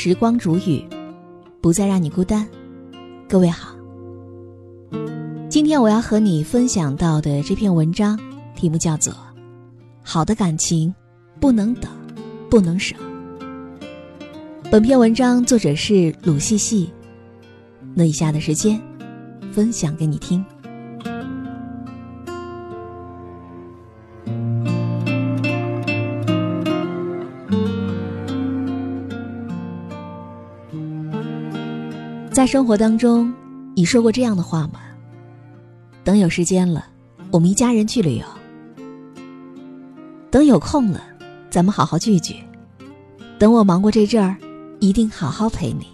时光煮雨，不再让你孤单。各位好，今天我要和你分享到的这篇文章，题目叫做《好的感情不能等，不能省》。本篇文章作者是鲁细细。那以下的时间，分享给你听。在生活当中，你说过这样的话吗？等有时间了，我们一家人去旅游。等有空了，咱们好好聚聚。等我忙过这阵儿，一定好好陪你。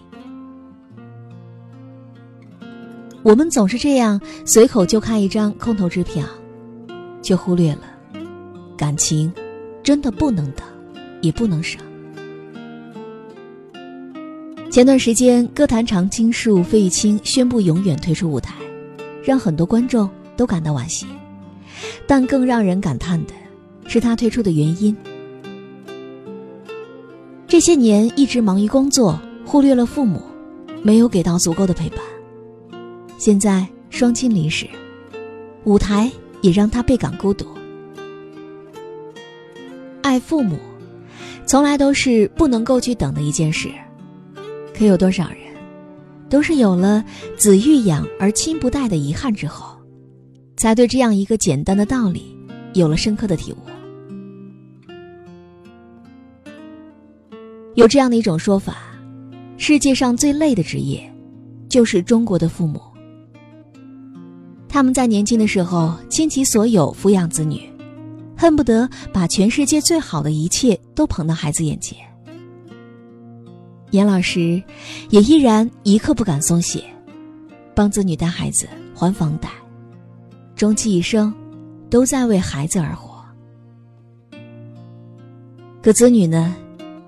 我们总是这样随口就开一张空头支票，却忽略了感情真的不能等，也不能省。前段时间，歌坛常青树费玉清宣布永远退出舞台，让很多观众都感到惋惜。但更让人感叹的是他退出的原因。这些年一直忙于工作，忽略了父母，没有给到足够的陪伴。现在双亲离世，舞台也让他倍感孤独。爱父母，从来都是不能够去等的一件事。可有多少人，都是有了子欲养而亲不待的遗憾之后，才对这样一个简单的道理有了深刻的体悟。有这样的一种说法：世界上最累的职业，就是中国的父母。他们在年轻的时候倾其所有抚养子女，恨不得把全世界最好的一切都捧到孩子眼前。严老师也依然一刻不敢松懈，帮子女带孩子、还房贷，终其一生，都在为孩子而活。可子女呢，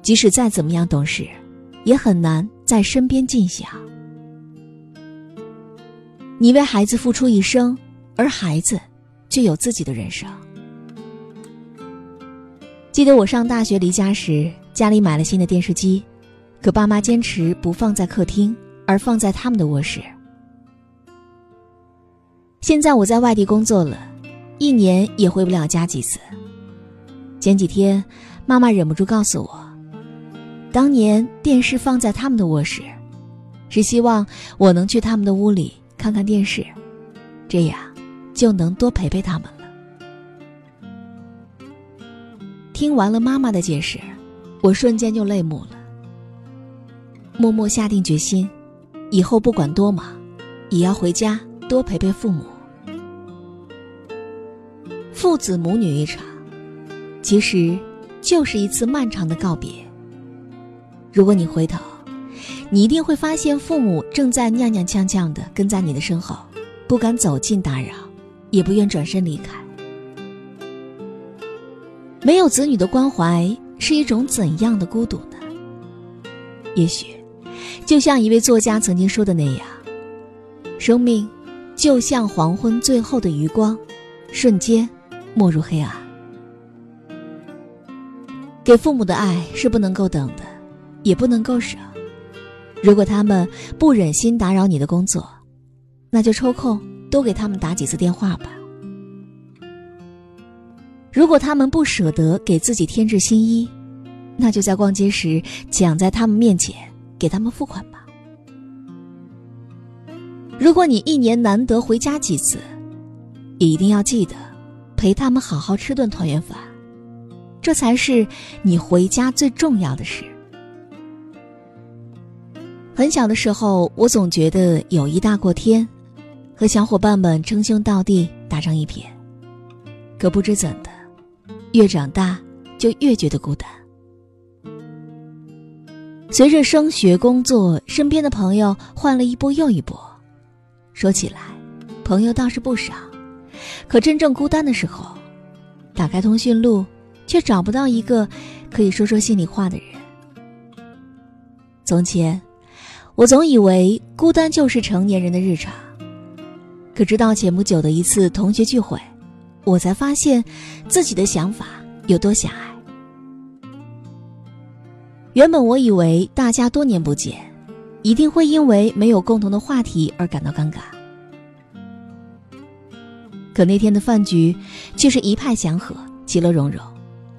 即使再怎么样懂事，也很难在身边尽孝。你为孩子付出一生，而孩子却有自己的人生。记得我上大学离家时，家里买了新的电视机。可爸妈坚持不放在客厅，而放在他们的卧室。现在我在外地工作了，一年也回不了家几次。前几天，妈妈忍不住告诉我，当年电视放在他们的卧室，是希望我能去他们的屋里看看电视，这样就能多陪陪他们了。听完了妈妈的解释，我瞬间就泪目了。默默下定决心，以后不管多忙，也要回家多陪陪父母。父子母女一场，其实就是一次漫长的告别。如果你回头，你一定会发现父母正在踉踉跄跄的跟在你的身后，不敢走近打扰，也不愿转身离开。没有子女的关怀是一种怎样的孤独呢？也许。就像一位作家曾经说的那样，生命就像黄昏最后的余光，瞬间没入黑暗。给父母的爱是不能够等的，也不能够舍。如果他们不忍心打扰你的工作，那就抽空多给他们打几次电话吧。如果他们不舍得给自己添置新衣，那就在逛街时抢在他们面前。给他们付款吧。如果你一年难得回家几次，也一定要记得陪他们好好吃顿团圆饭，这才是你回家最重要的事。很小的时候，我总觉得友谊大过天，和小伙伴们称兄道弟，打成一片。可不知怎的，越长大就越觉得孤单。随着升学、工作，身边的朋友换了一波又一波。说起来，朋友倒是不少，可真正孤单的时候，打开通讯录，却找不到一个可以说说心里话的人。从前，我总以为孤单就是成年人的日常，可直到前不久的一次同学聚会，我才发现自己的想法有多狭隘。原本我以为大家多年不见，一定会因为没有共同的话题而感到尴尬。可那天的饭局却是一派祥和，其乐融融。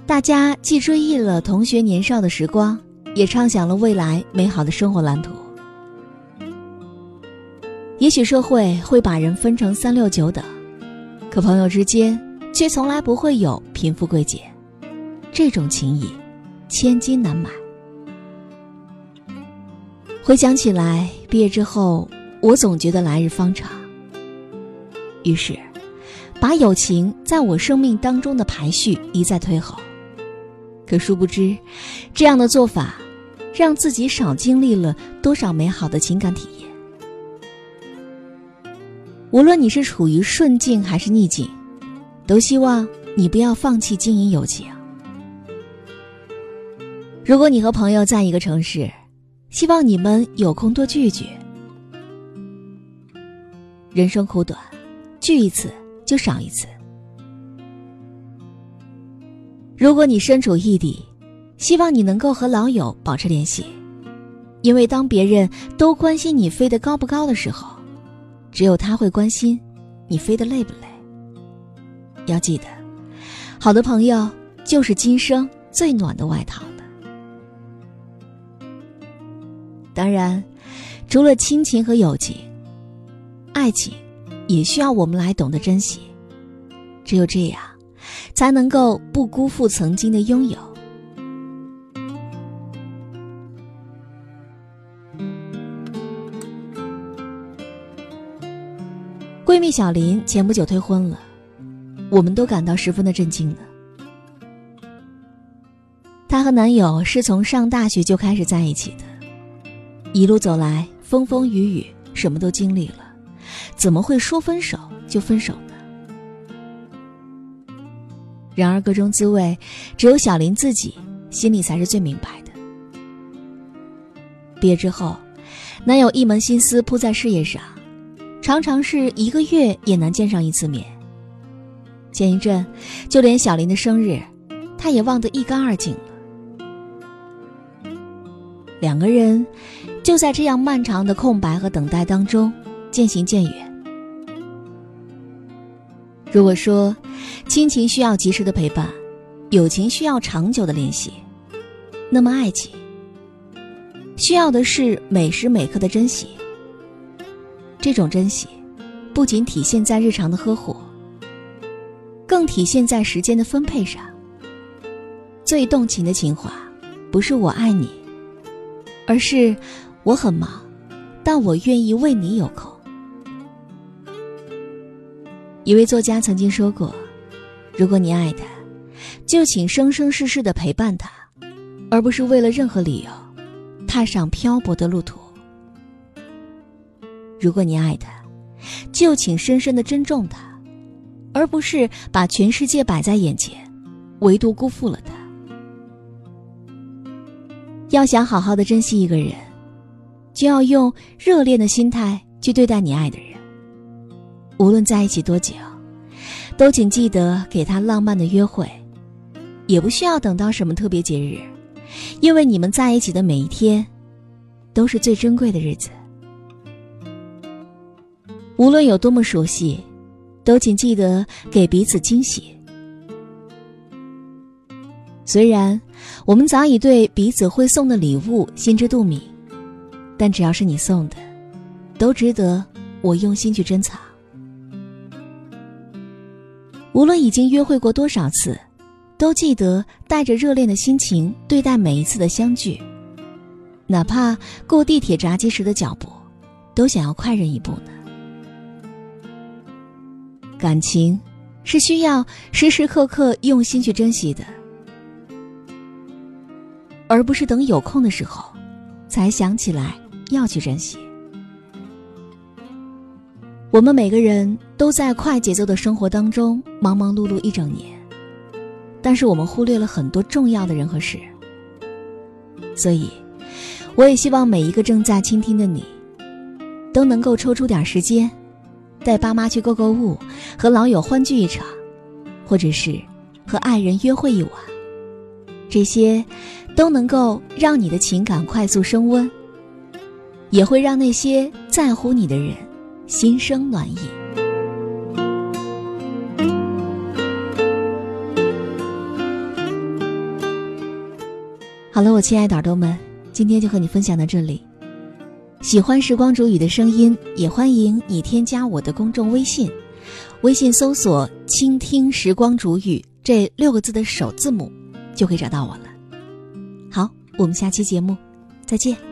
大家既追忆了同学年少的时光，也畅想了未来美好的生活蓝图。也许社会会把人分成三六九等，可朋友之间却从来不会有贫富贵贱，这种情谊，千金难买。回想起来，毕业之后，我总觉得来日方长。于是，把友情在我生命当中的排序一再推后。可殊不知，这样的做法，让自己少经历了多少美好的情感体验。无论你是处于顺境还是逆境，都希望你不要放弃经营友情。如果你和朋友在一个城市，希望你们有空多聚聚。人生苦短，聚一次就少一次。如果你身处异地，希望你能够和老友保持联系，因为当别人都关心你飞得高不高的时候，只有他会关心你飞得累不累。要记得，好的朋友就是今生最暖的外套。当然，除了亲情和友情，爱情也需要我们来懂得珍惜。只有这样，才能够不辜负曾经的拥有。闺蜜小林前不久退婚了，我们都感到十分的震惊呢。她和男友是从上大学就开始在一起的。一路走来，风风雨雨，什么都经历了，怎么会说分手就分手呢？然而，各种滋味，只有小林自己心里才是最明白的。毕业之后，男友一门心思扑在事业上，常常是一个月也难见上一次面。前一阵，就连小林的生日，他也忘得一干二净。两个人。就在这样漫长的空白和等待当中，渐行渐远。如果说亲情需要及时的陪伴，友情需要长久的联系，那么爱情需要的是每时每刻的珍惜。这种珍惜，不仅体现在日常的呵护，更体现在时间的分配上。最动情的情话，不是我爱你，而是。我很忙，但我愿意为你有空。一位作家曾经说过：“如果你爱他，就请生生世世的陪伴他，而不是为了任何理由踏上漂泊的路途。如果你爱他，就请深深的珍重他，而不是把全世界摆在眼前，唯独辜负了他。要想好好的珍惜一个人。”就要用热恋的心态去对待你爱的人。无论在一起多久，都请记得给他浪漫的约会，也不需要等到什么特别节日，因为你们在一起的每一天，都是最珍贵的日子。无论有多么熟悉，都请记得给彼此惊喜。虽然我们早已对彼此会送的礼物心知肚明。但只要是你送的，都值得我用心去珍藏。无论已经约会过多少次，都记得带着热恋的心情对待每一次的相聚。哪怕过地铁闸机时的脚步，都想要快人一步呢。感情是需要时时刻刻用心去珍惜的，而不是等有空的时候才想起来。要去珍惜。我们每个人都在快节奏的生活当中忙忙碌碌一整年，但是我们忽略了很多重要的人和事。所以，我也希望每一个正在倾听的你，都能够抽出点时间，带爸妈去购购物，和老友欢聚一场，或者是和爱人约会一晚。这些。都能够让你的情感快速升温，也会让那些在乎你的人心生暖意。好了，我亲爱的耳朵们，今天就和你分享到这里。喜欢时光煮雨的声音，也欢迎你添加我的公众微信，微信搜索“倾听时光煮雨”这六个字的首字母，就可以找到我了。好，我们下期节目再见。